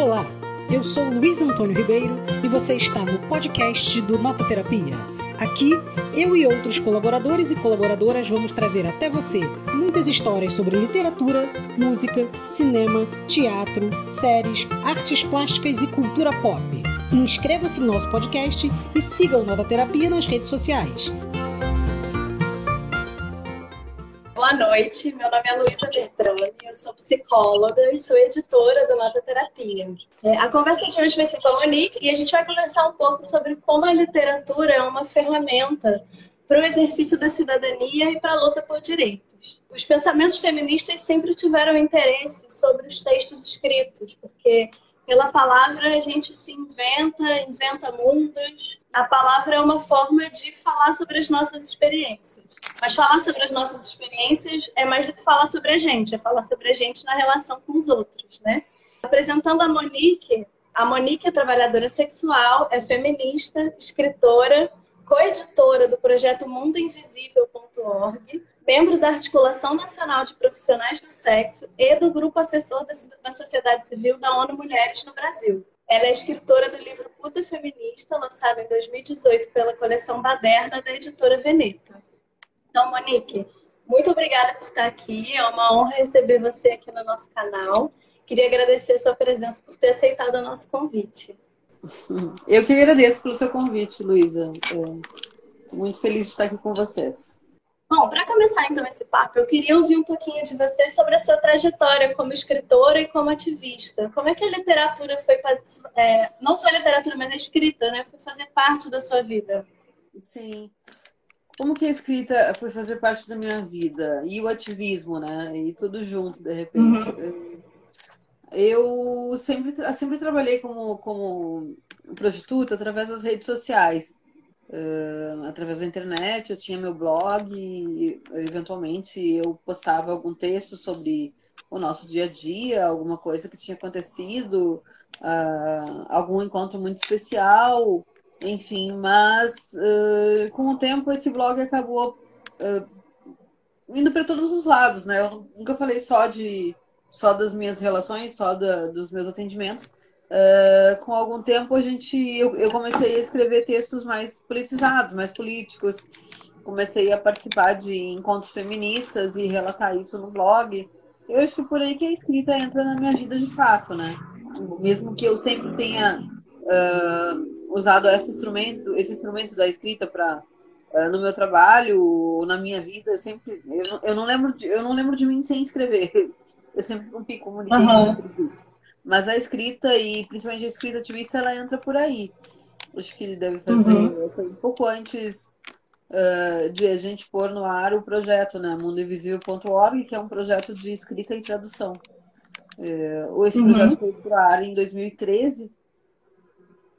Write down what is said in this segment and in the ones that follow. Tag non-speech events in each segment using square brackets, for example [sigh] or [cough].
Olá, eu sou Luiz Antônio Ribeiro e você está no podcast do Nota Terapia. Aqui, eu e outros colaboradores e colaboradoras vamos trazer até você muitas histórias sobre literatura, música, cinema, teatro, séries, artes plásticas e cultura pop. Inscreva-se em nosso podcast e siga o Nota Terapia nas redes sociais. Boa noite, meu nome é Luísa Bertrani, eu sou psicóloga e sou editora do Nota Terapia. É, a conversa de hoje vai ser com a Monique e a gente vai conversar um pouco sobre como a literatura é uma ferramenta para o exercício da cidadania e para a luta por direitos. Os pensamentos feministas sempre tiveram interesse sobre os textos escritos, porque pela palavra a gente se inventa, inventa mundos. A palavra é uma forma de falar sobre as nossas experiências. Mas falar sobre as nossas experiências é mais do que falar sobre a gente, é falar sobre a gente na relação com os outros, né? Apresentando a Monique, a Monique é trabalhadora sexual, é feminista, escritora, coeditora do projeto mundoinvisível.org, membro da Articulação Nacional de Profissionais do Sexo e do Grupo Assessor da Sociedade Civil da ONU Mulheres no Brasil. Ela é escritora do livro Puta Feminista, lançado em 2018 pela coleção Baderna da editora Veneta. Então, Monique, muito obrigada por estar aqui. É uma honra receber você aqui no nosso canal. Queria agradecer a sua presença por ter aceitado o nosso convite. [laughs] Eu que agradeço pelo seu convite, Luísa. muito feliz de estar aqui com vocês. Bom, para começar então esse papo, eu queria ouvir um pouquinho de você sobre a sua trajetória como escritora e como ativista. Como é que a literatura foi, é, não só a literatura, mas a escrita, né, foi fazer parte da sua vida? Sim. Como que a escrita foi fazer parte da minha vida? E o ativismo, né? E tudo junto, de repente. Uhum. Eu sempre, sempre trabalhei como, como prostituta através das redes sociais uh, através da internet, eu tinha meu blog e eventualmente eu postava algum texto sobre o nosso dia a dia, alguma coisa que tinha acontecido, uh, algum encontro muito especial, enfim, mas uh, com o tempo esse blog acabou indo para todos os lados, né? Eu nunca falei só de só das minhas relações, só da, dos meus atendimentos, Uh, com algum tempo a gente eu, eu, comecei a escrever textos mais politizados, mais políticos. Comecei a participar de encontros feministas e relatar isso no blog. Eu acho que por aí que a escrita entra na minha vida de fato, né? Mesmo que eu sempre tenha uh, usado esse instrumento, esse instrumento da escrita para uh, ah, no meu trabalho ou na minha vida, eu sempre eu não, eu não lembro de, eu não lembro de mim sem escrever. [laughs] Eu sempre rompi comuniquei. Uhum. Mas a escrita, e principalmente a escrita ativista, ela entra por aí. Acho que ele deve fazer uhum. um pouco antes uh, de a gente pôr no ar o projeto, né? mundoinvisível.org, que é um projeto de escrita e tradução. Uh, esse uhum. projeto foi para ar em 2013.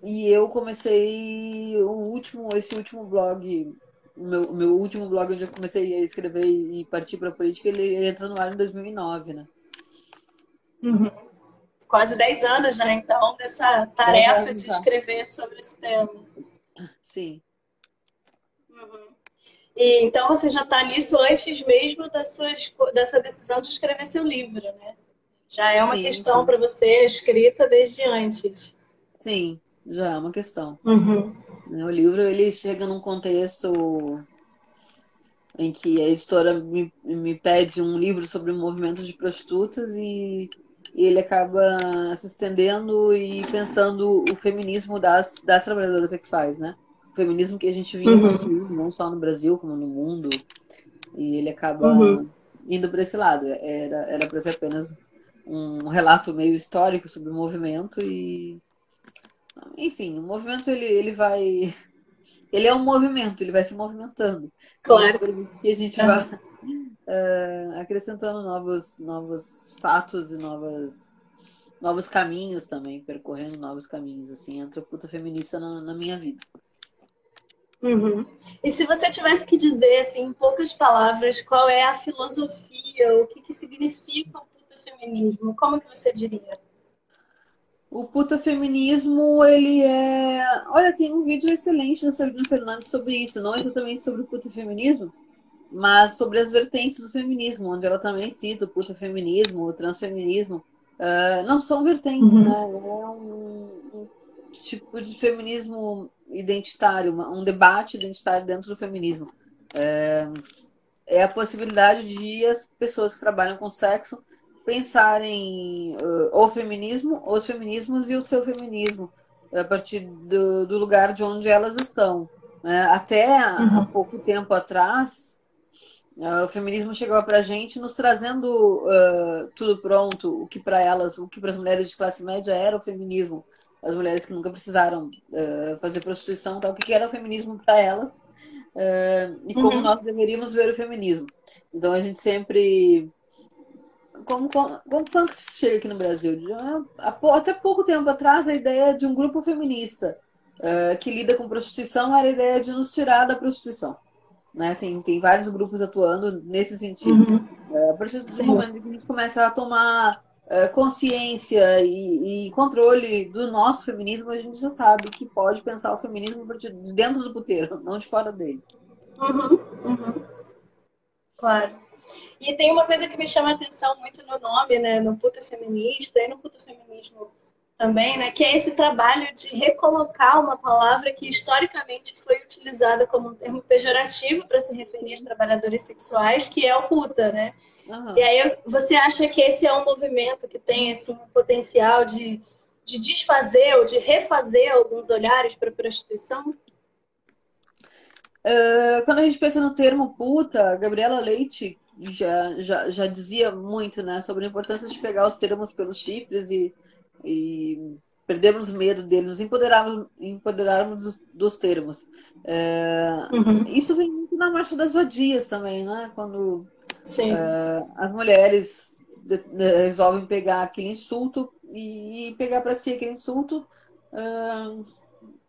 E eu comecei o último, esse último blog, o meu, meu último blog onde eu comecei a escrever e partir para a política, ele entra no ar em 2009, né? Uhum quase 10 anos, né? Então, dessa tarefa de escrever sobre esse tema. Sim. Uhum. E, então, você já está nisso antes mesmo da sua, dessa decisão de escrever seu livro, né? Já é uma Sim, questão para você escrita desde antes. Sim, já é uma questão. Uhum. O livro ele chega num contexto em que a editora me, me pede um livro sobre o movimento de prostitutas e e ele acaba se estendendo e pensando o feminismo das, das trabalhadoras sexuais, né? O feminismo que a gente vinha uhum. construindo, não só no Brasil, como no mundo. E ele acaba uhum. indo para esse lado. Era para ser apenas um relato meio histórico sobre o movimento e enfim, o movimento ele, ele vai ele é um movimento, ele vai se movimentando. Claro. Que a gente vai uh, acrescentando novos, novos fatos e novas, novos caminhos também, percorrendo novos caminhos. Assim, entra puta feminista na, na minha vida. Uhum. E se você tivesse que dizer, assim, em poucas palavras, qual é a filosofia, o que, que significa o puta feminismo, como que você diria? O puta feminismo, ele é. Olha, tem um vídeo excelente da Sabrina Fernandes sobre isso, não exatamente sobre o puta feminismo, mas sobre as vertentes do feminismo, onde ela também cita o puta feminismo, o transfeminismo, Uh, não são vertentes, uhum. né? É um, um, tipo de feminismo identitário, um debate identitário dentro do feminismo. É, é a possibilidade de as pessoas que trabalham com sexo pensarem uh, o feminismo, os feminismos e o seu feminismo a partir do, do lugar de onde elas estão. Né? Até uhum. há pouco tempo atrás, uh, o feminismo chegava para a gente nos trazendo uh, tudo pronto, o que para elas, o que para as mulheres de classe média era o feminismo, as mulheres que nunca precisaram fazer prostituição, tal, o que era o feminismo para elas e como uhum. nós deveríamos ver o feminismo. Então a gente sempre como, como, quando chega aqui no Brasil? Até pouco tempo atrás, a ideia de um grupo feminista uh, que lida com prostituição era a ideia de nos tirar da prostituição. Né? Tem, tem vários grupos atuando nesse sentido. Uhum. Uh, a partir do momento que a gente começa a tomar uh, consciência e, e, controle do nosso feminismo, a gente já sabe que pode pensar o feminismo de dentro do puteiro, [laughs] não de fora dele. Uhum. Uhum. Claro. E tem uma coisa que me chama a atenção muito no nome, né? No puta feminista e no puta feminismo também, né? Que é esse trabalho de recolocar uma palavra que historicamente foi utilizada como um termo pejorativo para se referir a trabalhadores sexuais, que é o puta, né? Uhum. E aí você acha que esse é um movimento que tem assim, um potencial de, de desfazer ou de refazer alguns olhares para a prostituição? Uh, quando a gente pensa no termo puta, Gabriela Leite já, já, já dizia muito né, sobre a importância de pegar os termos pelos chifres e, e perdermos medo deles, nos empoderarmos, empoderarmos dos, dos termos. É, uhum. Isso vem muito na marcha das vadias também, né? Quando é, as mulheres de, de, resolvem pegar aquele insulto e, e pegar para si aquele insulto é,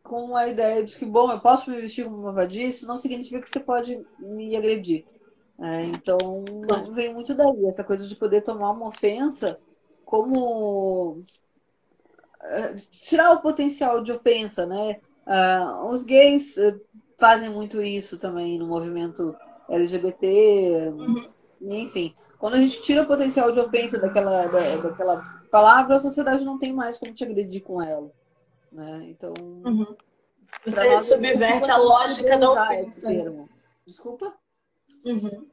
com a ideia de que, bom, eu posso me vestir como uma vadia, isso não significa que você pode me agredir. É, então, vem muito daí, essa coisa de poder tomar uma ofensa como é, tirar o potencial de ofensa, né? Uh, os gays é, fazem muito isso também no movimento LGBT, uhum. enfim. Quando a gente tira o potencial de ofensa daquela, da, daquela palavra, a sociedade não tem mais como te agredir com ela. Né? Então. Uhum. Você subverte a lógica da ofensa. Desculpa? Uhum.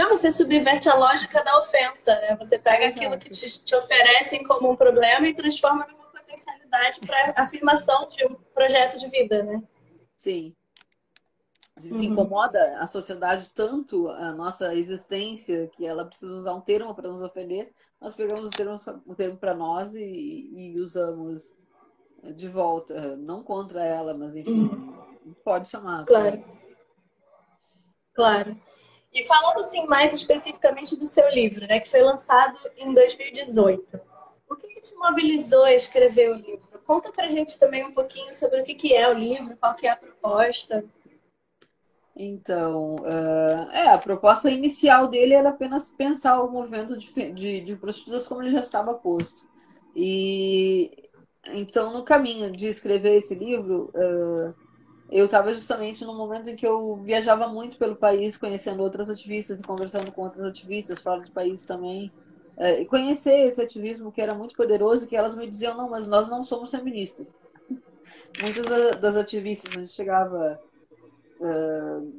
Não, você subverte a lógica da ofensa, né? Você pega Exato. aquilo que te, te oferecem como um problema e transforma numa potencialidade para afirmação de um projeto de vida, né? Sim. Se, uhum. incomoda a sociedade tanto a nossa existência que ela precisa usar um termo para nos ofender, nós pegamos o termo, o termo para nós e, e, usamos de volta, não contra ela, mas enfim, uhum. pode chamar. Claro. Claro. E falando assim mais especificamente do seu livro, né, que foi lançado em 2018. O que, que te mobilizou a escrever o livro? Conta pra gente também um pouquinho sobre o que, que é o livro, qual que é a proposta. Então, uh, é, a proposta inicial dele era apenas pensar o movimento de, de, de prostitutas como ele já estava posto. E então, no caminho de escrever esse livro, uh, eu estava justamente no momento em que eu viajava muito pelo país, conhecendo outras ativistas e conversando com outras ativistas fora do país também. É, e conhecer esse ativismo que era muito poderoso, que elas me diziam, não, mas nós não somos feministas. [laughs] Muitas das ativistas, a gente chegava uh,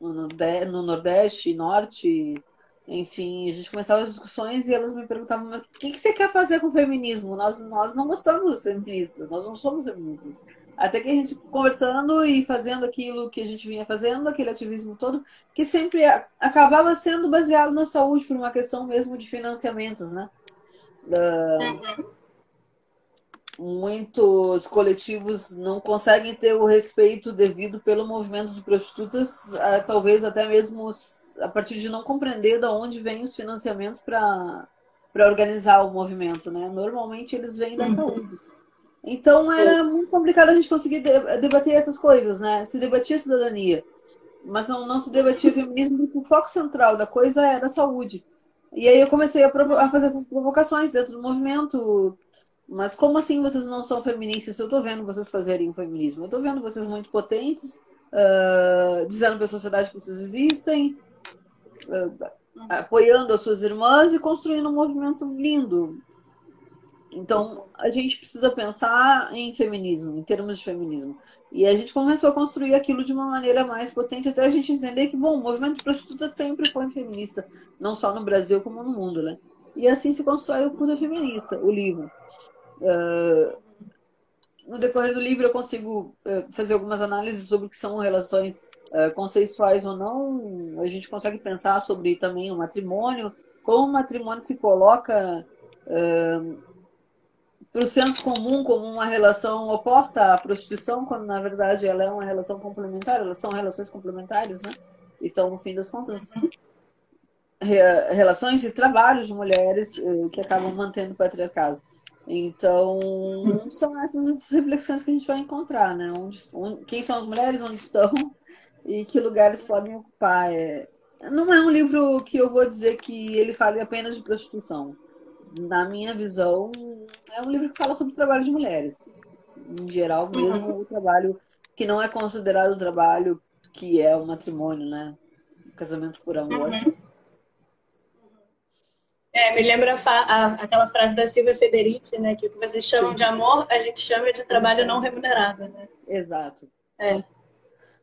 no Nordeste, Norte, enfim, a gente começava as discussões e elas me perguntavam, o que, que você quer fazer com o feminismo? Nós, nós não gostamos dos feministas, nós não somos feministas. Até que a gente conversando e fazendo aquilo que a gente vinha fazendo, aquele ativismo todo, que sempre acabava sendo baseado na saúde por uma questão mesmo de financiamentos, né? Uh, muitos coletivos não conseguem ter o respeito devido pelo movimento de prostitutas, uh, talvez até mesmo a partir de não compreender de onde vêm os financiamentos para organizar o movimento, né? Normalmente eles vêm da uhum. saúde. Então era muito complicado a gente conseguir debater essas coisas, né? Se debatia cidadania, mas não, não se debatia feminismo, porque o foco central da coisa era a saúde. E aí eu comecei a, a, fazer essas provocações dentro do movimento. Mas como assim vocês não são feministas? Eu estou vendo vocês fazerem o feminismo. Eu estou vendo vocês muito potentes, uh, dizendo para a sociedade que vocês existem, uh, apoiando as suas irmãs e construindo um movimento lindo. Então, a gente precisa pensar em feminismo, em termos de feminismo. E a gente começou a construir aquilo de uma maneira mais potente, até a gente entender que, bom, o movimento de prostituta sempre foi feminista, não só no Brasil, como no mundo, né? E assim se constrói o Puta Feminista, o livro. Uh, no decorrer do livro eu consigo uh, fazer algumas análises sobre o que são relações uh, consensuais ou não. A gente consegue pensar sobre também o matrimônio, como o matrimônio se coloca para o senso comum como uma relação oposta à prostituição, quando na verdade ela é uma relação complementar, elas são relações complementares, né? E são, no fim das contas, relações e trabalhos de mulheres eh, que acabam mantendo o patriarcado. Então, são essas reflexões que a gente vai encontrar, né? Onde, onde, quem são as mulheres, onde estão e que lugares podem ocupar. É, não é um livro que eu vou dizer que ele fale apenas de prostituição na minha visão, é um livro que fala sobre o trabalho de mulheres. Em geral, mesmo uhum. o trabalho que não é considerado o trabalho que é o matrimônio, né? Casamento por amor. Uhum. É, me lembra a, a, aquela frase da Silvia Federici, né? Que o que vocês chamam Sim. de amor, a gente chama de trabalho não remunerado, né? Exato. É.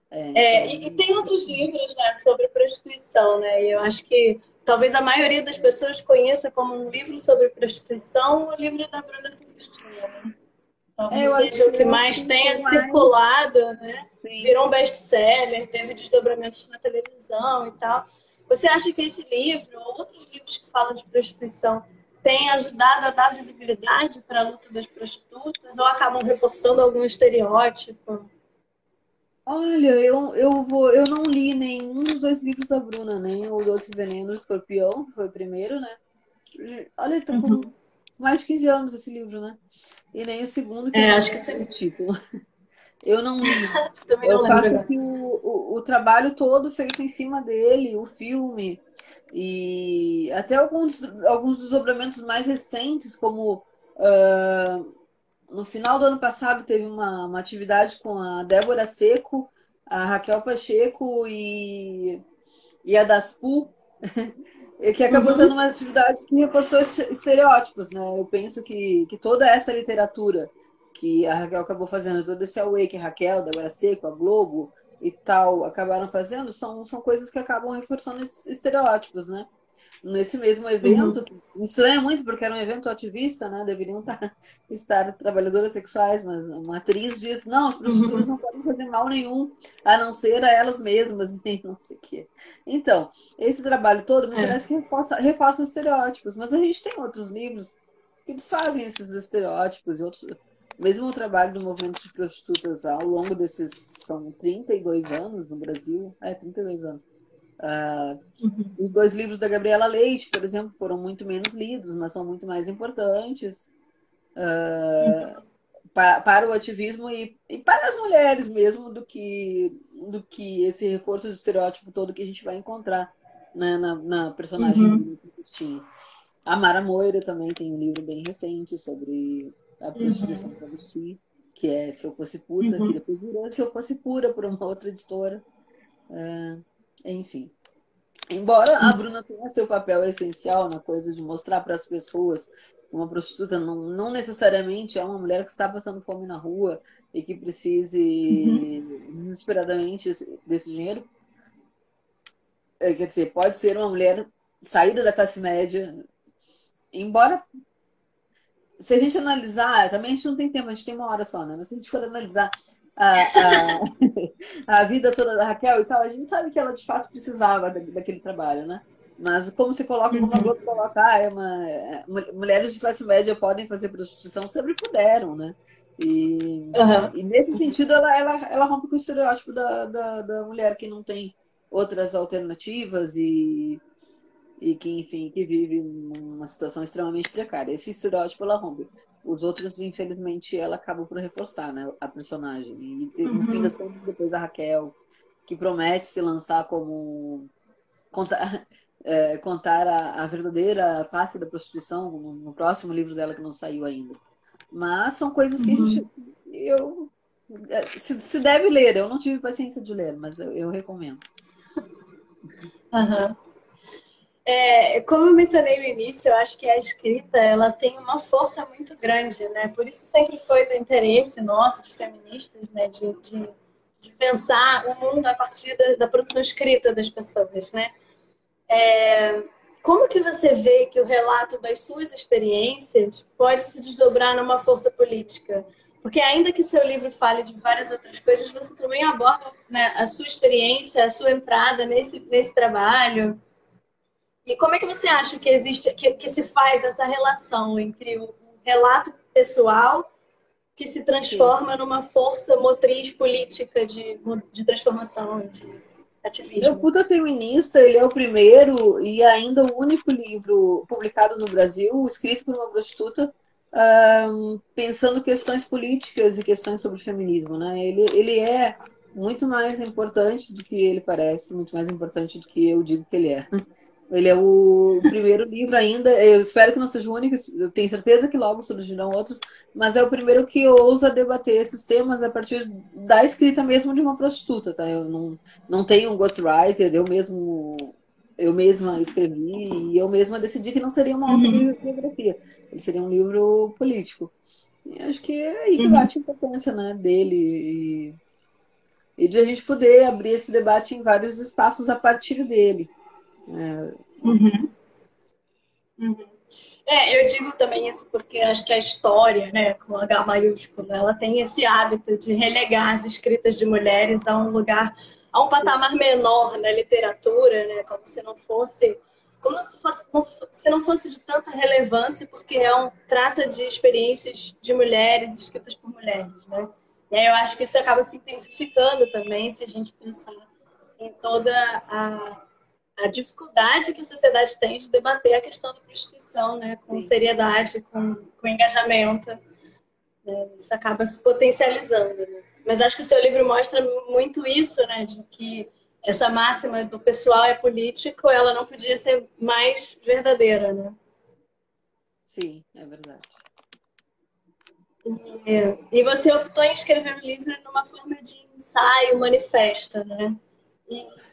É, é e, e, tem outros livros né, sobre prostituição, né? E eu acho que talvez a maioria das pessoas conheça como um livro sobre prostituição o livro da Bruna Sufistinha, né? Talvez é, seja o que mais tenha circulado, né? Sim. Virou um best-seller, teve desdobramentos na televisão e tal. Você acha que esse livro, ou outros livros que falam de prostituição, têm ajudado a dar visibilidade para a luta das prostitutas ou acabam reforçando algum estereótipo? Olha, eu, eu, vou, eu não li nenhum dos dois livros da Bruna, nem o Doce Veneno do Escorpião, que foi o primeiro, né? Olha, tá com uhum. mais de 15 anos esse livro, né? E nem o segundo, que é, acho que é o título. [laughs] Eu não li. [laughs] Também não eu lembro. que o, o, o, trabalho todo feito em cima dele, o filme, e até alguns, alguns desdobramentos mais recentes, como uh, no final do ano passado teve uma, uma atividade com a Débora Seco, a Raquel Pacheco e, e a Daspu, [laughs] que acabou uhum. sendo uma atividade que reforçou estereótipos, né? Eu penso que, que toda essa literatura que a Raquel acabou fazendo, todo esse away que a Raquel, Débora Seco, a Globo e tal acabaram fazendo, são, são coisas que acabam reforçando estereótipos, né? Nesse mesmo evento. Uhum. Me estranha muito, porque era um evento ativista, né? Deveriam estar, [laughs] estar trabalhadoras sexuais, mas uma atriz disse: não, as prostitutas uhum. não podem fazer mal nenhum, a não ser a elas mesmas, [laughs] e não sei o quê. Então, esse trabalho todo me é. parece que reforça, reforça os estereótipos, mas a gente tem outros livros que desfazem esses estereótipos e outros. Mesmo o trabalho do movimento de prostitutas ao longo desses são 32 anos no Brasil, é 32 anos Uh, uhum. Os dois livros da Gabriela Leite, por exemplo, foram muito menos lidos, mas são muito mais importantes uh, uhum. para, para, o ativismo e, e, para as mulheres mesmo do que, do que esse reforço do estereótipo todo que a gente vai encontrar né, na, na, personagem uhum. do Cristina. A Mara Moira também tem um livro bem recente sobre a prostituição uhum. travesti, que é Se Eu Fosse Puta, uhum. que depois virou Se Eu Fosse Pura por uma outra editora. Uh, enfim. Embora a Bruna tenha seu papel essencial na coisa de mostrar para as pessoas uma prostituta não, não necessariamente é uma mulher que está passando fome na rua e que precise uhum. desesperadamente desse dinheiro. É, quer dizer, pode ser uma mulher saída da classe média, embora se a gente analisar, também a gente não tem tempo, a gente tem uma hora só, né? Mas se a gente for analisar a, a, [laughs] a, vida toda da Raquel e tal, a gente sabe que ela de fato precisava daquele trabalho, né? Mas como se coloca, como a Globo coloca, ah, é uma, é, mulheres de classe média podem fazer prostituição, sempre puderam, né? E, uhum. e nesse sentido, ela, ela, ela rompe com o estereótipo da, da, da mulher que não tem outras alternativas e, e que, enfim, que vive numa situação extremamente precária. Esse estereótipo ela rompe. Os outros, infelizmente, ela acaba por reforçar, né? A personagem. E no uhum. fim das contas, depois a Raquel, que promete se lançar como. contar, [laughs] é, contar a, a, verdadeira face da prostituição no, no, próximo livro dela que não saiu ainda. Mas são coisas que uhum. a gente. Eu, é, se, se, deve ler, eu não tive paciência de ler, mas eu, eu recomendo. Uhum. É, como eu mencionei no início, eu acho que a escrita ela tem uma força muito grande, né? Por isso sempre foi do interesse nosso, de feministas, né? De, de, de pensar o mundo a partir da, da, produção escrita das pessoas, né? É, como que você vê que o relato das suas experiências pode se desdobrar numa força política? Porque ainda que seu livro fale de várias outras coisas, você também aborda né, a sua experiência, a sua entrada nesse, nesse trabalho. E como é que você acha que existe, que, que se faz essa relação entre o relato pessoal que se transforma Sim. numa força motriz política de, de transformação, de ativismo? O Puta Feminista, ele é o primeiro e ainda o único livro publicado no Brasil, escrito por uma prostituta, um, pensando questões políticas e questões sobre feminismo, né? Ele, ele é muito mais importante do que ele parece, muito mais importante do que eu digo que ele é. Ele é o primeiro [laughs] livro ainda. Eu espero que não seja o único, eu tenho certeza que logo surgirão outros, mas é o primeiro que ousa debater esses temas a partir da escrita mesmo de uma prostituta, tá? Eu não, não tenho um ghostwriter, eu mesmo eu mesma escrevi e eu mesma decidi que não seria uma uhum. autobiografia, ele seria um livro político. E acho que é aí que uhum. bate a importância né, dele e, e de a gente poder abrir esse debate em vários espaços a partir dele. Uhum. Uhum. É, eu digo também isso porque acho que a história, né, com H maiúsculo, ela tem esse hábito de relegar as escritas de mulheres a um lugar, a um patamar menor na literatura, né, como se não fosse, como se, fosse, como se não fosse de tanta relevância, porque é um, trata de experiências de mulheres escritas por mulheres, né. E aí eu acho que isso acaba se intensificando também se a gente pensar em toda a a dificuldade que a sociedade tem de debater a questão da prostituição, né, com Sim. seriedade, com, com engajamento. Né, isso acaba se potencializando. Né? Mas acho que o seu livro mostra muito isso, né, de que essa máxima do pessoal é político, ela não podia ser mais verdadeira, né? Sim, é verdade. E, e você optou em escrever o livro numa forma de ensaio, manifesto, né?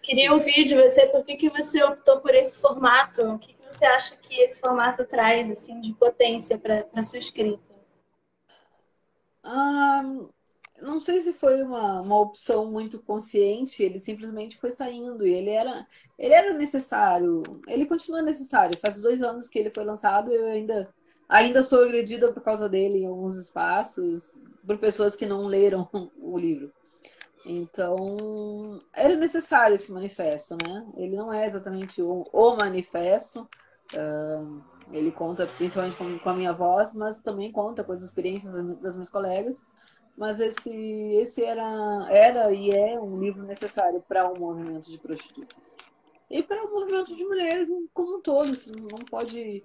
Queria ouvir de você por que, que você optou por esse formato. O que, que você acha que esse formato traz assim, de potência para a sua escrita? Não sei se foi uma, uma opção muito consciente, ele simplesmente foi saindo e ele era, ele era necessário, ele continua necessário. Faz dois anos que ele foi lançado e eu ainda, ainda sou agredida por causa dele em alguns espaços, por pessoas que não leram [laughs] o livro. Então, era necessário esse manifesto, né? Ele não é exatamente o, o manifesto, uh, ele conta principalmente com, com, a minha voz, mas também conta com as experiências das minhas colegas. Mas esse, esse era, era e é um livro necessário para o um movimento de prostituta. E para o um movimento de mulheres como um todo. Não pode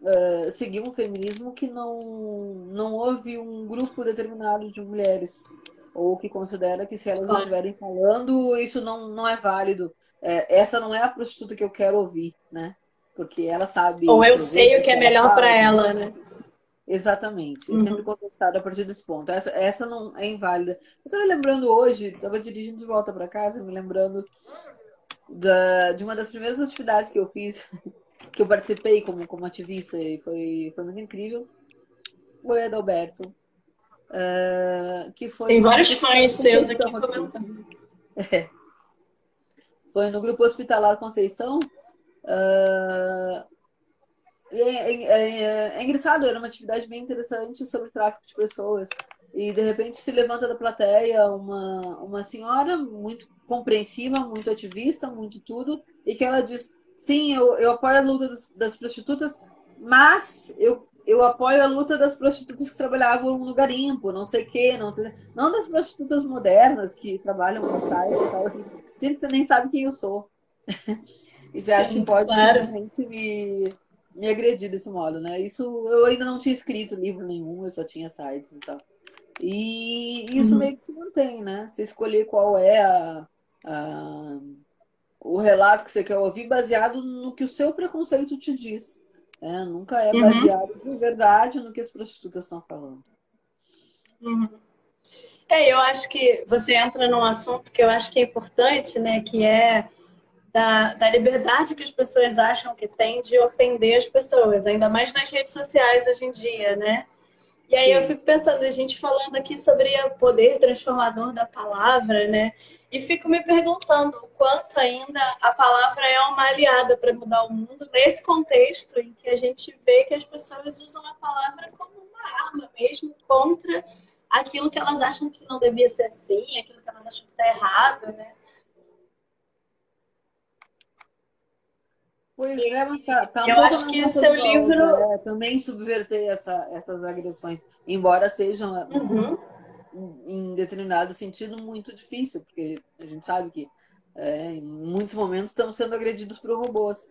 uh, seguir um feminismo que não, não houve um grupo determinado de mulheres ou que considera que se elas claro. estiverem falando, isso não, não é válido. É, essa não é a prostituta que eu quero ouvir, né? Porque ela sabe. Ou eu sei o que é melhor para ela, né? Exatamente. Uhum. Sempre contestado a partir desse ponto. Essa, essa não é inválida. Eu estava lembrando hoje, estava dirigindo de volta para casa, me lembrando da, de uma das primeiras atividades que eu fiz, [laughs] que eu participei como, como ativista, e foi, foi muito incrível. Foi Adalberto, Uh, que foi Tem vários fãs seus aqui comentando. É. Foi no grupo hospitalar Conceição. Uh, é, é, é, é, engraçado, era uma atividade bem interessante sobre tráfico de pessoas. E de repente se levanta da plateia uma, uma senhora muito compreensiva, muito ativista, muito tudo, e que ela diz: sim, eu, eu apoio a luta das, das prostitutas, mas eu eu apoio a luta das prostitutas que trabalhavam no garimpo, não sei o quê, não sei, não das prostitutas modernas que trabalham no site e tal. Gente, você nem sabe quem eu sou. [laughs] e você Sim, acha que pode claro. simplesmente me, me agredir desse modo, né? Isso eu ainda não tinha escrito livro nenhum, eu só tinha sites e tal. E isso uhum. meio que se mantém, né? Você escolher qual é a, a, o relato que você quer ouvir baseado no que o seu preconceito te diz. É, nunca é uhum. baseado uhum. de verdade no que as prostitutas estão falando. Uhum. É, eu acho que você entra num assunto que eu acho que é importante, né? Que é da, da liberdade que as pessoas acham que tem de ofender as pessoas, ainda mais nas redes sociais hoje em dia, né? E aí Sim. eu fico pensando, a gente falando aqui sobre o poder transformador da palavra, né? E fico me perguntando o quanto ainda a palavra é uma aliada para mudar o mundo nesse contexto em que a gente vê que as pessoas usam a palavra como uma arma mesmo contra aquilo que elas acham que não devia ser assim, aquilo que elas acham que está errado, né? Pois é, mas tá, tá um Eu acho que o seu livro. É, também subverter essa, essas agressões, embora sejam uhum. Em determinado sentido muito difícil, porque a gente sabe que é, em muitos momentos estamos sendo agredidos por robôs.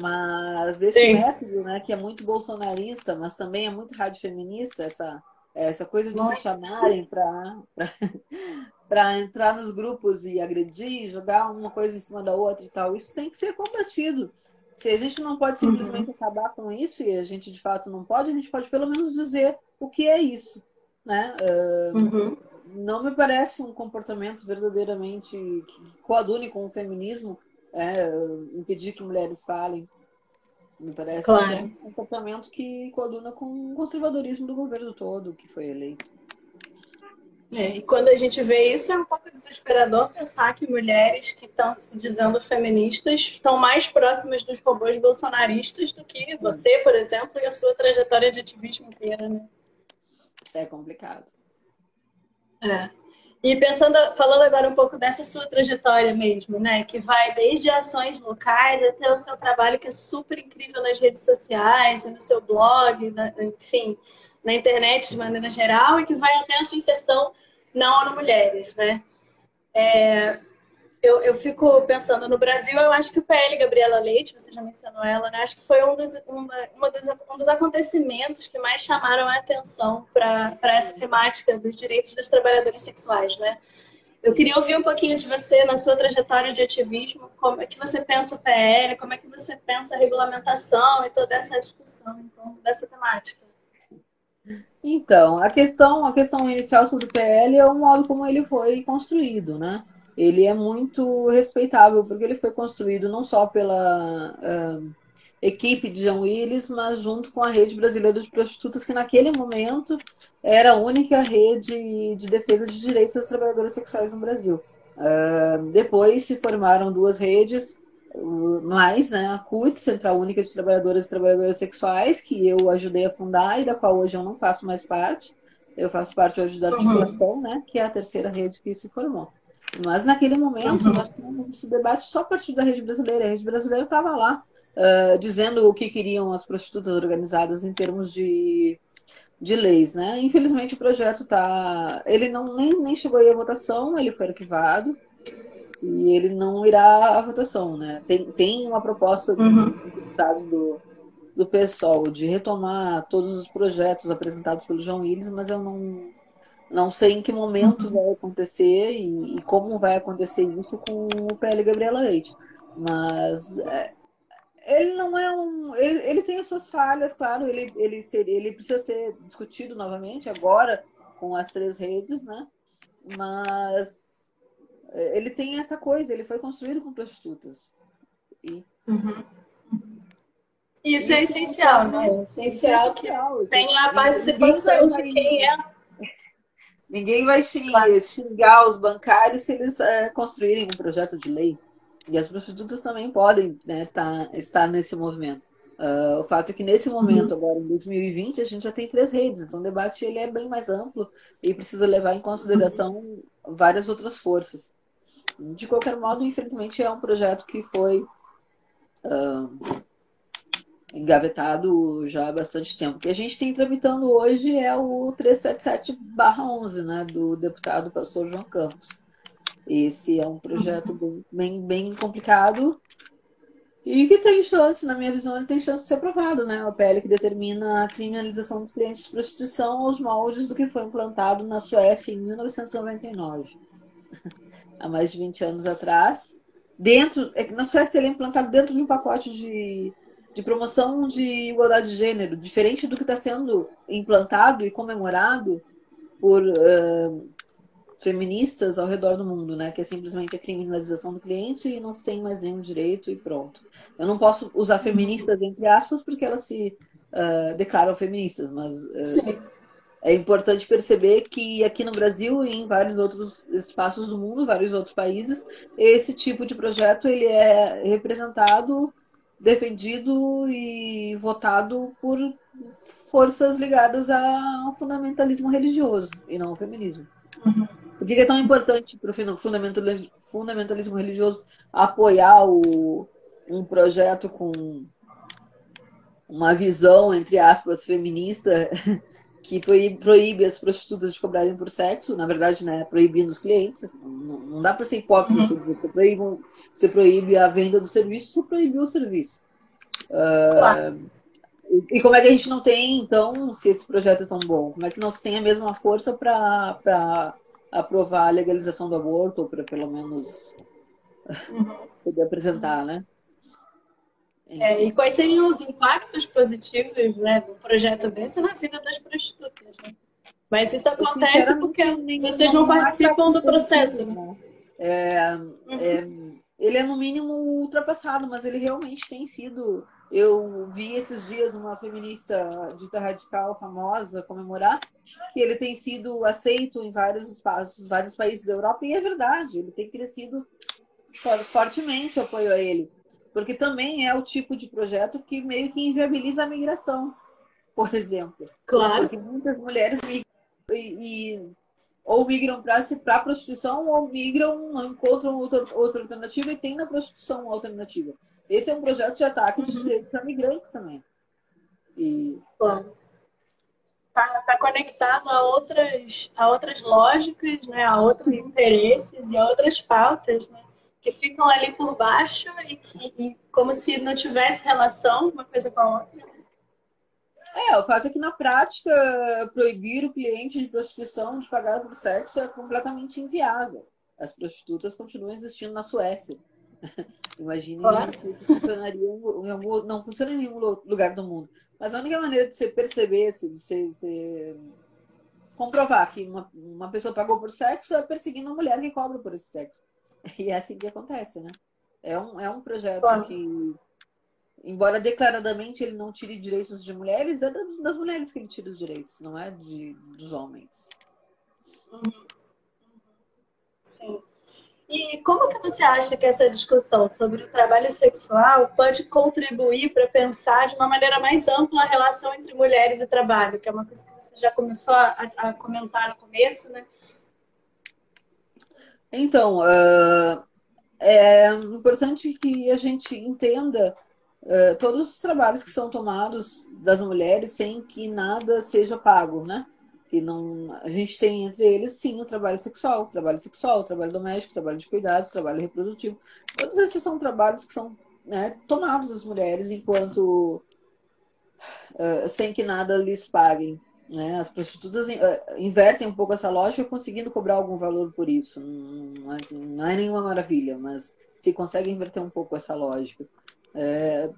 Mas esse Sim. método, né, que é muito bolsonarista, mas também é muito radiofeminista, essa, essa coisa de Nossa. se chamarem para [laughs] entrar nos grupos e agredir, jogar uma coisa em cima da outra e tal, isso tem que ser combatido. Se a gente não pode simplesmente uhum. acabar com isso, e a gente de fato não pode, a gente pode pelo menos dizer o que é isso. Né? Uh, uhum. Não me parece um comportamento verdadeiramente que coadune com o feminismo é, impedir que mulheres falem. Me parece claro. um comportamento que coaduna com o conservadorismo do governo todo que foi eleito. É, e quando a gente vê isso, é um pouco desesperador pensar que mulheres que estão se dizendo feministas estão mais próximas dos robôs bolsonaristas do que você, por exemplo, e a sua trajetória de ativismo inteira, né? É complicado. É. E pensando, falando agora um pouco dessa sua trajetória mesmo, né? Que vai desde ações locais até o seu trabalho que é super incrível nas redes sociais, no seu blog, enfim na internet de maneira geral e que vai até a sua inserção na ONU Mulheres, né? É, eu, eu fico pensando, no Brasil, eu acho que o PL Gabriela Leite, você já mencionou ela, né? Acho que foi um dos, uma, uma dos, um dos acontecimentos que mais chamaram a atenção para essa temática dos direitos dos trabalhadores sexuais, né? Eu queria ouvir um pouquinho de você na sua trajetória de ativismo, como é que você pensa o PL, como é que você pensa a regulamentação e toda essa discussão em torno dessa temática. Então, a questão, a questão inicial sobre o PL é o modo como ele foi construído, né? Ele é muito respeitável, porque ele foi construído não só pela uh, equipe de João Willis, mas junto com a Rede Brasileira de Prostitutas, que naquele momento era a única rede de defesa de direitos das trabalhadoras sexuais no Brasil. Uh, depois se formaram duas redes, mais, né, a CUT, Central Única de Trabalhadoras e Trabalhadoras Sexuais, que eu ajudei a fundar e da qual hoje eu não faço mais parte. Eu faço parte hoje da uhum. articulação, uhum. né, que é a terceira rede que se formou. Mas naquele momento uhum. nós tínhamos esse debate só a partir da rede brasileira. A rede brasileira estava lá uh, dizendo o que queriam as prostitutas organizadas em termos de, de leis, né? Infelizmente o projeto tá, ele não nem, nem chegou aí à votação, ele foi arquivado e ele não irá à votação, né? Tem, tem uma proposta uhum. do deputado do, do PSOL de retomar todos os projetos apresentados pelo João Willis, mas eu não, não sei em que momento uhum. vai acontecer e, e, como vai acontecer isso com o PL Gabriela Leite. Mas é, ele não é um. Ele, ele tem as suas falhas, claro, ele, ele, seria, ele precisa ser discutido novamente agora com as três redes, né? Mas é, ele tem essa coisa, ele foi construído com prostitutas. E... Uhum. Isso, é Isso, é essencial, né? É essencial, essencial que tenha a participação de quem é. Ninguém vai xingar, os bancários se eles é, construírem um projeto de lei. E as prostitutas também podem né, tá, estar nesse movimento. Uh, o fato é que nesse momento, uhum. agora em 2020, a gente já tem três redes, então o debate ele é bem mais amplo e precisa levar em consideração várias outras forças. De qualquer modo, infelizmente, é um projeto que foi uh, engavetado já há bastante tempo. O que a gente tem tramitando hoje é o 377-11, né, do deputado pastor João Campos. Esse é um projeto bem, bem, complicado e que tem chance, na minha visão, ele tem chance de ser aprovado, né? O PL que determina a criminalização dos clientes de prostituição aos moldes do que foi implantado na Suécia em 1999 [laughs] há mais de 20 anos atrás. Dentro, é na Suécia ele é implantado dentro de um pacote de, de promoção de igualdade de gênero, diferente do que está sendo implantado e comemorado por uh, feministas ao redor do mundo, né? Que é simplesmente a criminalização do cliente e não se tem mais nenhum direito e pronto. Eu não posso usar feministas entre aspas porque elas se uh, declaram feministas, mas uh, é importante perceber que aqui no Brasil e em vários outros espaços do mundo, vários outros países, esse tipo de projeto ele é representado, defendido e votado por forças ligadas ao fundamentalismo religioso e não ao feminismo. Uhum. Por que é tão importante para o fundamentalismo, fundamentalismo religioso apoiar o, um projeto com uma visão, entre aspas, feminista, [laughs] que proíbe as prostitutas de cobrarem por sexo, na verdade, né, proibindo os clientes. Não, não dá para ser hipócrita uhum. que você proíbe, você proíbe a venda do serviço, você proibiu o serviço. Uh, claro. E como é que a gente não tem, então, se esse projeto é tão bom, como é que não se tem a mesma força para aprovar a legalização do aborto, ou para pelo menos uhum. [laughs] poder apresentar, né? É, e quais seriam os impactos positivos né, do projeto desse na vida das prostitutas? Né? Mas isso acontece porque vocês não participam do processo. Né? É, uhum. é, ele é, no mínimo, ultrapassado, mas ele realmente tem sido. Eu vi esses dias uma feminista dita radical famosa comemorar que ele tem sido aceito em vários espaços, vários países da Europa, e é verdade, ele tem crescido fortemente apoio a ele porque também é o tipo de projeto que meio que inviabiliza a migração, por exemplo. Claro. Porque muitas mulheres migram e, e ou migram para a prostituição ou migram, encontram outra, outra alternativa e tem na prostituição uma alternativa. Esse é um projeto de ataque de uhum. direitos para migrantes também. E... Claro. Está tá conectado a outras, a outras lógicas, né? a outros interesses e a outras pautas, né? que ficam ali por baixo e, que, e como se não tivesse relação uma coisa com a outra. É, o fato é que na prática proibir o cliente de prostituição de pagar por sexo é completamente inviável. As prostitutas continuam existindo na Suécia. [laughs] Imagine claro. se funcionaria em algum, não funciona em nenhum lugar do mundo. Mas a única maneira de você perceber, de você, você comprovar que uma, uma pessoa pagou por sexo é perseguindo uma mulher que cobra por esse sexo. [laughs] E é assim que acontece, né? É um, é um projeto claro. que, embora declaradamente ele não tire direitos de mulheres, é das, das mulheres que ele tira os direitos, não é de, dos homens. Uhum. Sim. E como que você acha que essa discussão sobre o trabalho sexual pode contribuir para pensar de uma maneira mais ampla a relação entre mulheres e trabalho, que é uma coisa que você já começou a, a comentar no começo, né? Então, uh, é importante que a gente entenda uh, todos os trabalhos que são tomados das mulheres sem que nada seja pago, né? Que não, a gente tem entre eles, sim, o trabalho sexual, trabalho sexual, trabalho doméstico, trabalho de cuidados, trabalho reprodutivo. Todos esses são trabalhos que são né, tomados das mulheres enquanto uh, sem que nada lhes paguem. Né? As prostitutas eh, invertem um pouco essa lógica, conseguindo cobrar algum valor por isso. Não é, não é nenhuma maravilha, mas se consegue inverter um pouco essa lógica. É,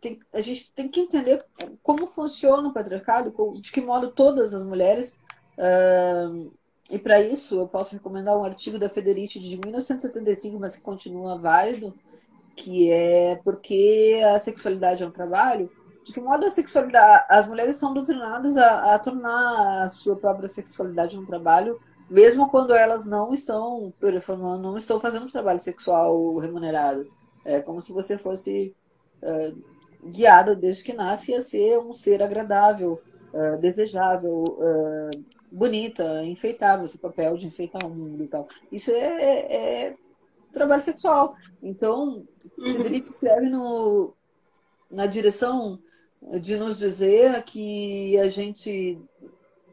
tem, a gente tem que entender como funciona o patriarcado, de que modo todas as mulheres. Uh, e para isso, eu posso recomendar um artigo da Federici de 1975, mas que continua válido, que é porque a sexualidade é um trabalho de que modo a sexualidade, as mulheres são doutrinadas a, a, tornar a sua própria sexualidade um trabalho, mesmo quando elas não estão, não estão fazendo trabalho sexual remunerado. É como se você fosse é, guiada desde que nasce a ser um ser agradável, é, desejável, é, bonita, enfeitável, esse papel de enfeitar o mundo e tal. Isso é, é, é trabalho sexual. Então, uhum. Federico escreve no, na direção de nos dizer que a gente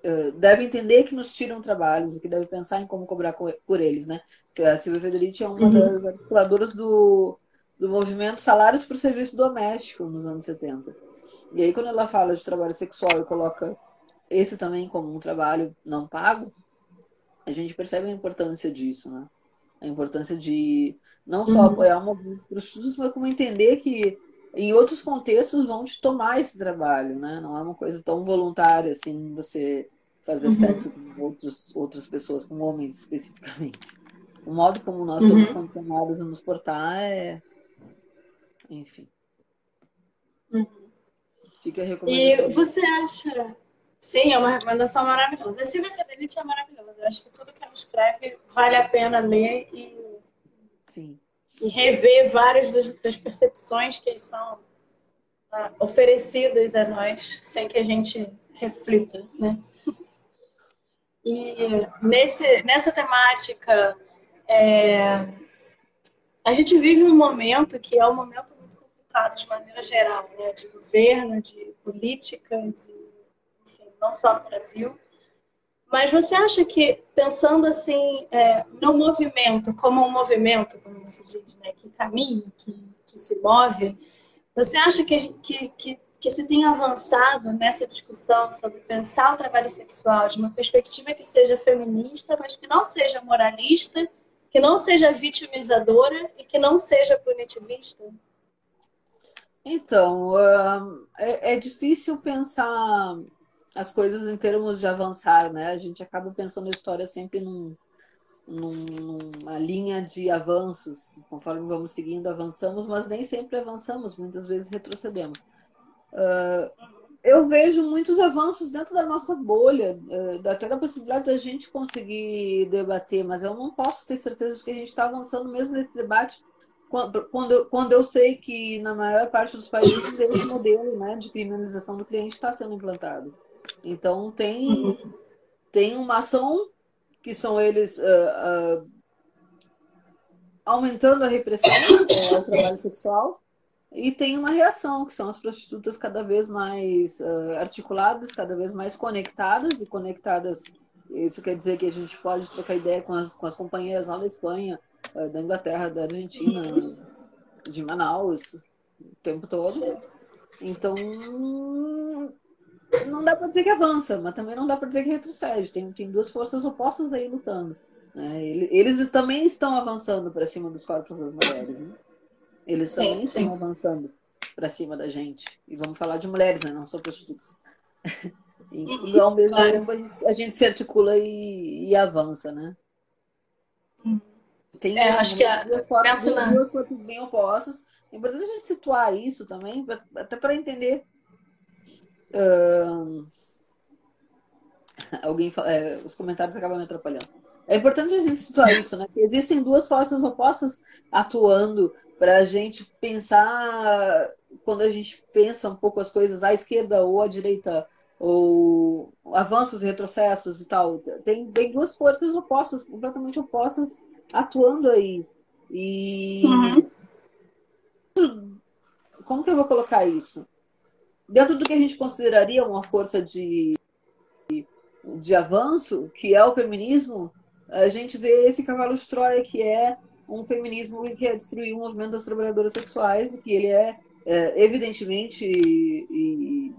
uh, deve entender que nos tiram trabalhos e que deve pensar em como cobrar por eles, né? A Silvia Federici é uma uhum. das articuladoras do, do movimento Salários por Serviço Doméstico nos anos 70. E aí, quando ela fala de trabalho sexual e coloca esse também como um trabalho não pago, a gente percebe a importância disso, né? A importância de não só uhum. apoiar o movimento prostitutos, mas como entender que em outros contextos vão te tomar esse trabalho, né? Não é uma coisa tão voluntária assim, você fazer uhum. sexo com outros, outras pessoas, com homens especificamente. O modo como nós uhum. somos condicionados a nos portar é. Enfim. Uhum. Fica a recomendação. E você acha. Sim, é uma recomendação maravilhosa. A Silvia Federici é maravilhosa. Eu acho que tudo que ela escreve vale a pena ler e, Sim. e rever várias das, das percepções que são uh, oferecidas a nós sem que a gente reflita, né? E nesse, nessa temática, é, a gente vive um momento que é um momento de maneira geral, né? de governo, de políticas, enfim, não só no Brasil. Mas você acha que, pensando assim, é, no movimento, como um movimento, como se diz, né? que caminha, que, que se move, você acha que, que, que que se tem avançado nessa discussão sobre pensar o trabalho sexual de uma perspectiva que seja feminista, mas que não seja moralista, que não seja vitimizadora e que não seja punitivista? Então, é, é difícil pensar as coisas em termos de avançar, né? A gente acaba pensando a história sempre num, numa linha de avanços. Conforme vamos seguindo, avançamos, mas nem sempre avançamos, muitas vezes retrocedemos. Uh, eu vejo muitos avanços dentro da nossa bolha, uh, até da possibilidade da gente conseguir debater, mas eu não posso ter certeza de que a gente está avançando mesmo nesse debate quando, quando eu sei que na maior parte dos países esse modelo né, de criminalização do cliente está sendo implantado. Então tem, tem uma ação que são eles uh, uh, aumentando a repressão ao trabalho sexual e tem uma reação, que são as prostitutas cada vez mais uh, articuladas, cada vez mais conectadas, e conectadas, isso quer dizer que a gente pode trocar ideia com as, com as companheiras lá da Espanha, da Inglaterra, da Argentina, de Manaus, o tempo todo. Então, não dá para dizer que avança, mas também não dá para dizer que retrocede. Tem, tem duas forças opostas aí lutando. Né? Eles também estão avançando para cima dos corpos das mulheres. Né? Eles sim, também sim. estão avançando para cima da gente. E vamos falar de mulheres, né? Não só prostitutas. [laughs] E, uhum, ao mesmo claro. tempo a gente, a gente, se articula e, e avança, né? Tem é, acho que a, duas, formas, duas, duas bem opostas. É importante a gente situar isso também, pra, até para entender. Uh, alguém fala, é, os comentários acabam me atrapalhando. É importante a gente situar isso, né? Que existem duas forças opostas atuando para a gente pensar, quando a gente pensa um pouco as coisas à esquerda ou à direita, ou avanços e retrocessos e tal, tem, tem duas forças opostas, completamente opostas, atuando aí. E. Uhum. Como que eu vou colocar isso? Dentro do que a gente consideraria uma força de, de avanço, que é o feminismo, a gente vê esse cavalo de Troia que é um feminismo que quer destruir o movimento das trabalhadoras sexuais e que ele é, é evidentemente e, e,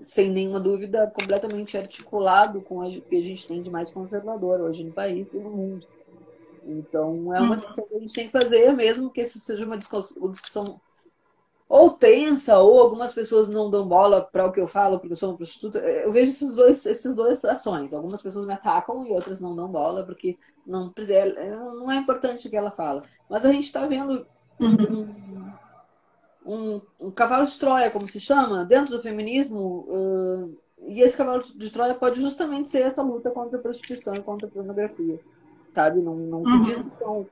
sem nenhuma dúvida completamente articulado com o que a gente tem de mais conservador hoje no país e no mundo. Então é uma uhum. discussão que a gente tem que fazer, mesmo que essa seja uma discussão ou tensa, ou algumas pessoas não dão bola para o que eu falo, porque eu sou uma prostituta. Eu vejo esses dois, esses dois ações. Algumas pessoas me atacam e outras não dão bola, porque não, não é importante o que ela fala. Mas a gente está vendo um, um, um, cavalo de Troia, como se chama, dentro do feminismo. Uh, e esse cavalo de Troia pode justamente ser essa luta contra a prostituição e contra a pornografia. Sabe? Não, não se diz que são,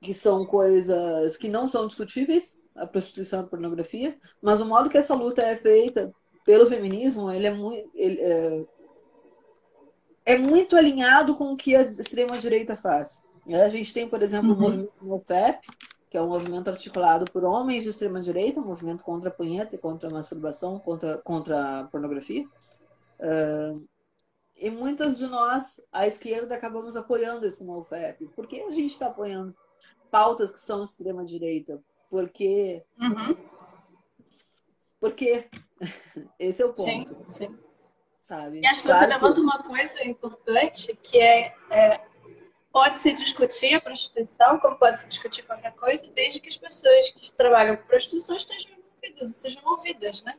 que são coisas que não são discutíveis, a prostituição e a pornografia, mas o modo que essa luta é feita pelo feminismo, ele é muito, ele, é, é, muito alinhado com o que a extrema-direita faz. A gente tem, por exemplo, uhum. o movimento NoFap, que é um movimento articulado por homens de extrema-direita, um movimento contra a punheta, contra a masturbação, contra, contra a pornografia. Uh, e muitas de nós, à esquerda, acabamos apoiando esse NoFap. Por que a gente está apoiando pautas que são extrema-direita? Porque. Uhum. Porque [laughs] esse é o ponto. Sim, sim. Sabe? E acho que claro você levanta uma coisa importante que é, é pode-se discutir a prostituição, como pode-se discutir qualquer coisa, desde que as pessoas que trabalham com prostituição estejam envolvidas, sejam ouvidas, né?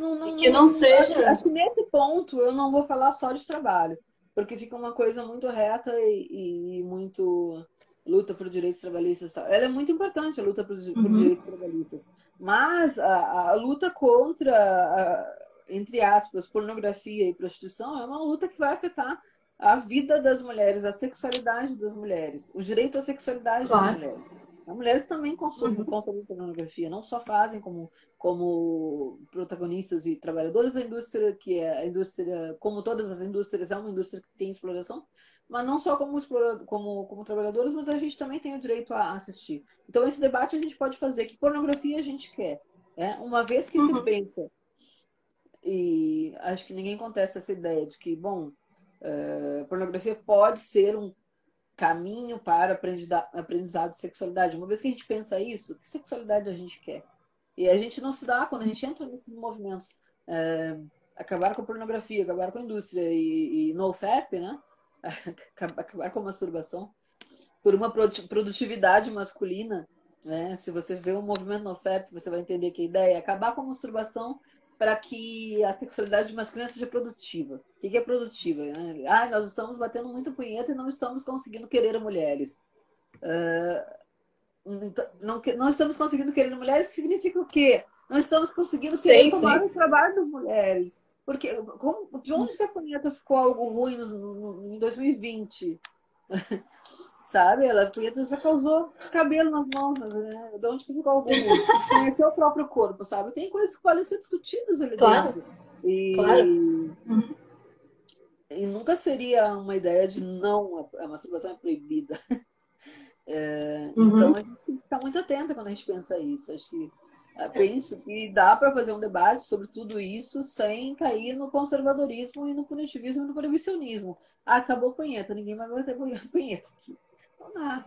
Não, não, que não seja. Acho, acho, que nesse ponto eu não vou falar só de trabalho, porque fica uma coisa muito reta e, e muito luta por direitos trabalhistas. Ela é muito importante, a luta por, uhum. por direitos trabalhistas. Mas a, a luta contra, a, entre aspas, pornografia e prostituição é uma luta que vai afetar a vida das mulheres, a sexualidade das mulheres, o direito à sexualidade claro. das mulheres. As mulheres também consomem, uhum. consomem pornografia, não só fazem como, como protagonistas e trabalhadoras da indústria, que é a indústria, como todas as indústrias, é uma indústria que tem exploração, mas não só como, como, como trabalhadoras, mas a gente também tem o direito a assistir. Então, esse debate a gente pode fazer que pornografia a gente quer. Né? Uma vez que uhum. se pensa, e acho que ninguém contesta essa ideia de que, bom, uh, pornografia pode ser um caminho para aprendizado de sexualidade. Uma vez que a gente pensa isso, que sexualidade a gente quer? E a gente não se dá quando a gente entra nesses movimentos. É, acabar com a pornografia, acabar com a indústria e, e no FAP, né? [laughs] acabar com a masturbação por uma produtividade masculina. Né? Se você vê um movimento no FAP, você vai entender que a ideia é acabar com a masturbação para que a sexualidade masculina seja produtiva. O que é produtiva? Né? Ah, nós estamos batendo muito punheta e não estamos conseguindo querer mulheres. Uh, não, não estamos conseguindo querer mulheres significa o quê? Não estamos conseguindo querer sim, tomar sim. o trabalho das mulheres. Porque como, de onde que a punheta ficou algo ruim no, no, em 2020? [laughs] sabe? Ela punheta já causou cabelo nas mãos, né? De onde que ficou algo ruim? Conhecer o próprio corpo, sabe? Tem coisas que podem ser discutidas ali claro. dentro. E, claro. Uhum. e nunca seria uma ideia de não, a masturbação é proibida. [laughs] É, uhum. Então a gente tem que ficar muito atenta quando a gente pensa isso. Acho que penso que dá para fazer um debate sobre tudo isso sem cair no conservadorismo e no punitivismo e no proibicionismo. Ah, acabou punheta, ninguém mais vai ter punheta aqui. Não dá.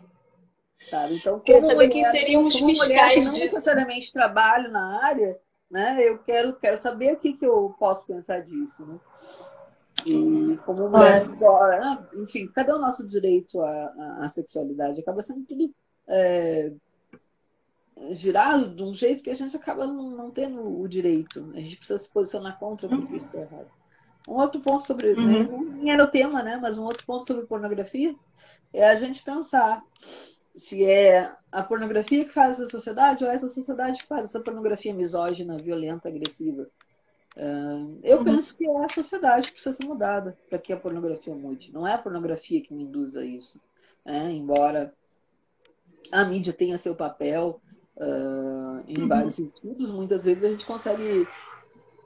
Sabe? Então, como mulher, quem seriam os fiscais não necessariamente trabalho na área, né? Eu quero, quero saber o que, que eu posso pensar disso, né? E como mulher, ah, enfim, cadê o nosso direito à, à sexualidade? Acaba sendo tudo é, girado de um jeito que a gente acaba não, não, tendo o direito. A gente precisa se posicionar contra porque isso está errado. Um outro ponto sobre. Uhum. Né, não era o tema, né? Mas um outro ponto sobre pornografia é a gente pensar se é a pornografia que faz essa sociedade ou é essa sociedade que faz essa pornografia misógina, violenta, agressiva. Uh, eu uhum. penso que é a sociedade que precisa ser mudada para que a pornografia mude. Não é a pornografia que me induz a isso. Né? Embora a mídia tenha seu papel, uh, em uhum. vários sentidos, muitas vezes a gente consegue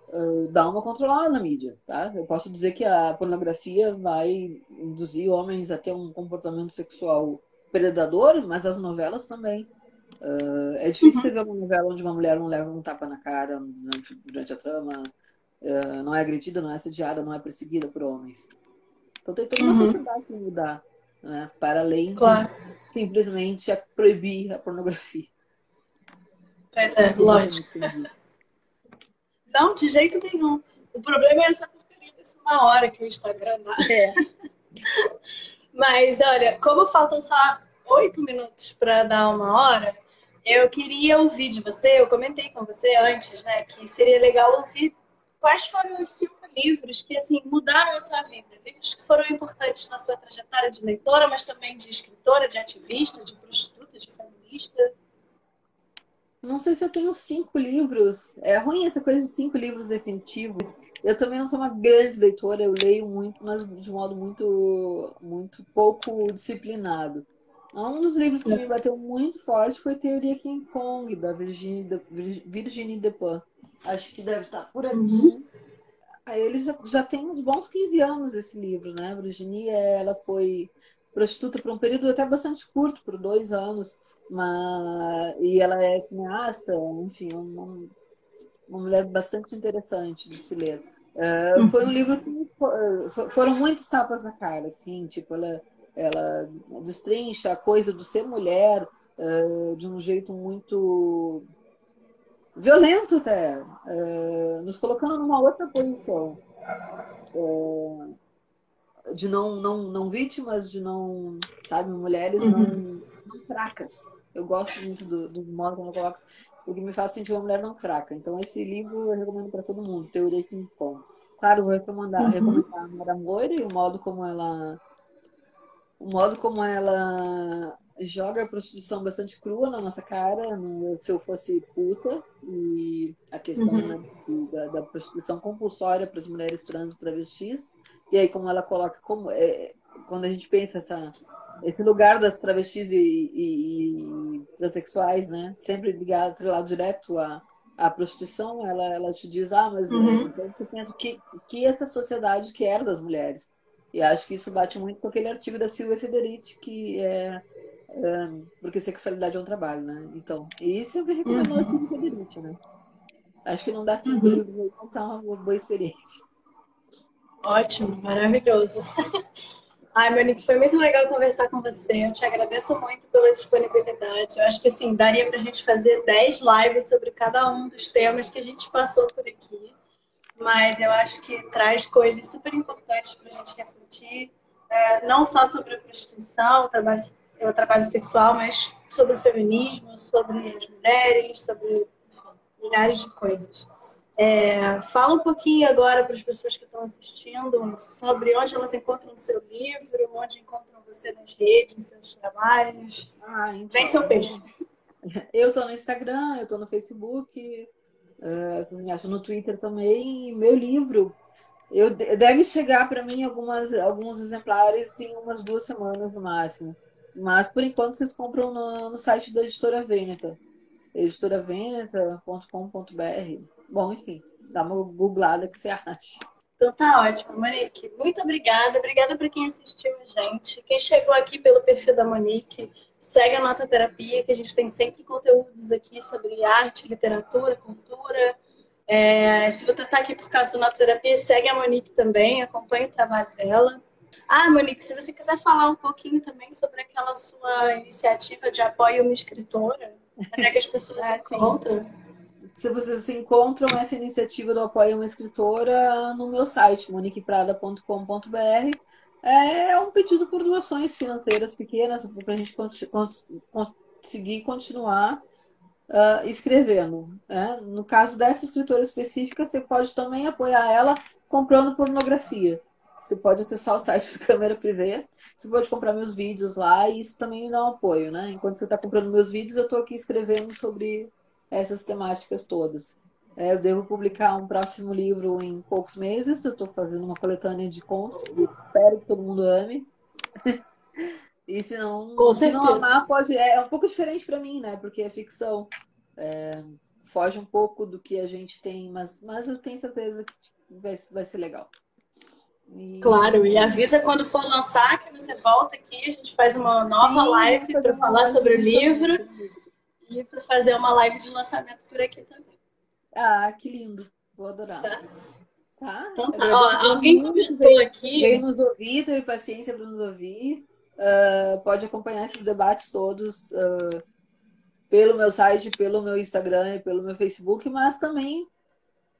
uh, dar uma controlada na mídia, tá? Eu posso dizer que a pornografia vai induzir homens a ter um comportamento sexual predador, mas as novelas também. Uh, é difícil uhum. você ver uma novela onde uma mulher não leva um tapa na cara durante, durante a trama, uh, não é agredida, não é assediada, não é perseguida por homens. Então tem toda uma uhum. sociedade que mudar, né? para além claro. de simplesmente proibir a pornografia. Pois é, lógico. Não, de jeito nenhum. O problema é essa porcaria dessa uma hora que o Instagram dá. É. [laughs] Mas, olha, como faltam só oito minutos para dar uma hora, eu queria ouvir de você, eu comentei com você antes, né, que seria legal ouvir quais foram os cinco livros que, assim, mudaram a sua vida. Livros que foram importantes na sua trajetória de leitora, mas também de escritora, de ativista, de prostituta, de feminista. Não sei se eu tenho cinco livros. É ruim essa coisa de cinco livros definitivos. Eu também não sou uma grande leitora, eu leio muito, mas de modo muito, muito pouco disciplinado. Um dos livros que me bateu muito forte foi Teoria King Kong, da Virginie, de, Virginie Despin. Acho que deve estar por aqui. Uhum. Ele já, já tem uns bons 15 anos esse livro, né? Virginie, ela foi prostituta por um período até bastante curto, por dois anos. Mas, e ela é cineasta, enfim, uma, uma mulher bastante interessante de se ler. Uh, foi um livro que foram muitas tapas na cara, assim, tipo, ela, ela destrincha a coisa do ser mulher uh, de um jeito muito violento até, uh, nos colocando numa outra posição. de não, não, não vítimas, de não, sabe, mulheres uhum. não, não fracas. Eu gosto muito do, do modo como eu coloco. o que me faz sentir uma mulher não fraca. Então, esse livro eu recomendo para todo mundo, Teoria que Impõe. Claro, vou recomendar, uhum. recomendar a Madame Moira e o modo como ela o modo como ela joga a prostituição bastante crua na nossa cara, no, se eu fosse puta, e a questão uhum. né, da, da, prostituição compulsória para as mulheres trans e travestis, e aí como ela coloca, como é, quando a gente pensa essa, esse lugar das travestis e, e, e transexuais, né, sempre ligado, atrelado direto à, à prostituição, ela, ela te diz, ah, mas uhum. é, então eu penso que, que essa sociedade que era das mulheres. E acho que isso bate muito com aquele artigo da Silvia Federici, que é porque sexualidade é um trabalho, né? Então, e sempre recomendou uhum. assim Federici, né? Acho que não dá cinco uhum. livros, contar uma boa experiência. Ótimo, maravilhoso. [laughs] Ai, Monique, foi muito legal conversar com você. Eu te agradeço muito pela disponibilidade. Eu acho que assim, daria para a gente fazer 10 lives sobre cada um dos temas que a gente passou por aqui. Mas eu acho que traz coisas super importantes para a gente refletir, é, não só sobre a prostituição, o trabalho o trabalho sexual, mas sobre o feminismo, sobre as mulheres, sobre enfim, milhares de coisas. É, fala um pouquinho agora para as pessoas que estão assistindo sobre onde elas encontram o seu livro, onde encontram você nas redes, seus trabalhos. Ah, então, Vem seu peixe. Eu estou no Instagram, eu estou no Facebook, uh, vocês me acham no Twitter também. Meu livro, eu, deve chegar para mim algumas, alguns exemplares em umas duas semanas no máximo. Mas por enquanto vocês compram no, no site da editora Veneta, editoraveneta.com.br. Bom, enfim, dá uma googlada que você acha. Então tá ótimo, Monique. Muito obrigada. Obrigada para quem assistiu a gente. Quem chegou aqui pelo perfil da Monique, segue a Nota Terapia, que a gente tem sempre conteúdos aqui sobre arte, literatura, cultura. É, se você está aqui por causa da Nota Terapia, segue a Monique também, acompanhe o trabalho dela. Ah, Monique, se você quiser falar um pouquinho também sobre aquela sua iniciativa de apoio a uma escritora, onde é que as pessoas é, [laughs] se encontram? Se vocês encontram essa iniciativa do apoio a uma escritora no meu site, moniqueprada.com.br. É um pedido por doações financeiras pequenas para a gente conseguir continuar uh, escrevendo. Né? No caso dessa escritora específica, você pode também apoiar ela comprando pornografia. Você pode acessar o site do [laughs] Câmera Privé, você pode comprar meus vídeos lá e isso também me dá um apoio, né? Enquanto você está comprando meus vídeos, eu estou aqui escrevendo sobre essas temáticas todas. É, eu devo publicar um próximo livro em poucos meses. Eu estou fazendo uma coletânea de contos. Espero que todo mundo ame. [laughs] e se não, se não amar, pode. É, é um pouco diferente para mim, né? Porque é ficção. É, foge um pouco do que a gente tem, mas, mas eu tenho certeza que vai, vai ser legal. Claro, e avisa quando for lançar que você volta aqui, a gente faz uma nova Sim, live para falar sobre o livro e para fazer uma live de lançamento por aqui também. Ah, que lindo. Vou adorar. Tá? tá? Então tá. Ó, alguém comentou veio, aqui. Veio nos ouvir, teve paciência para nos ouvir. Uh, pode acompanhar esses debates todos uh, pelo meu site, pelo meu Instagram e pelo meu Facebook, mas também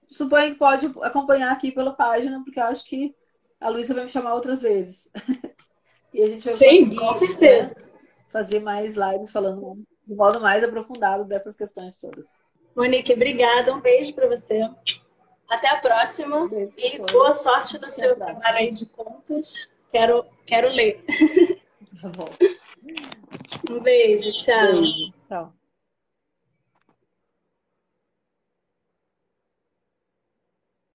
suponho que pode acompanhar aqui pela página, porque eu acho que a Luísa vai me chamar outras vezes. [laughs] e a gente vai Sim, com certeza. Né, fazer mais lives falando de modo mais aprofundado dessas questões todas. Monique, obrigada. Um beijo para você. Até a próxima. Um e boa sorte no seu trabalho aí de contas. Quero, quero ler. Tá bom. [laughs] Um beijo. Tchau. Beijo. Tchau.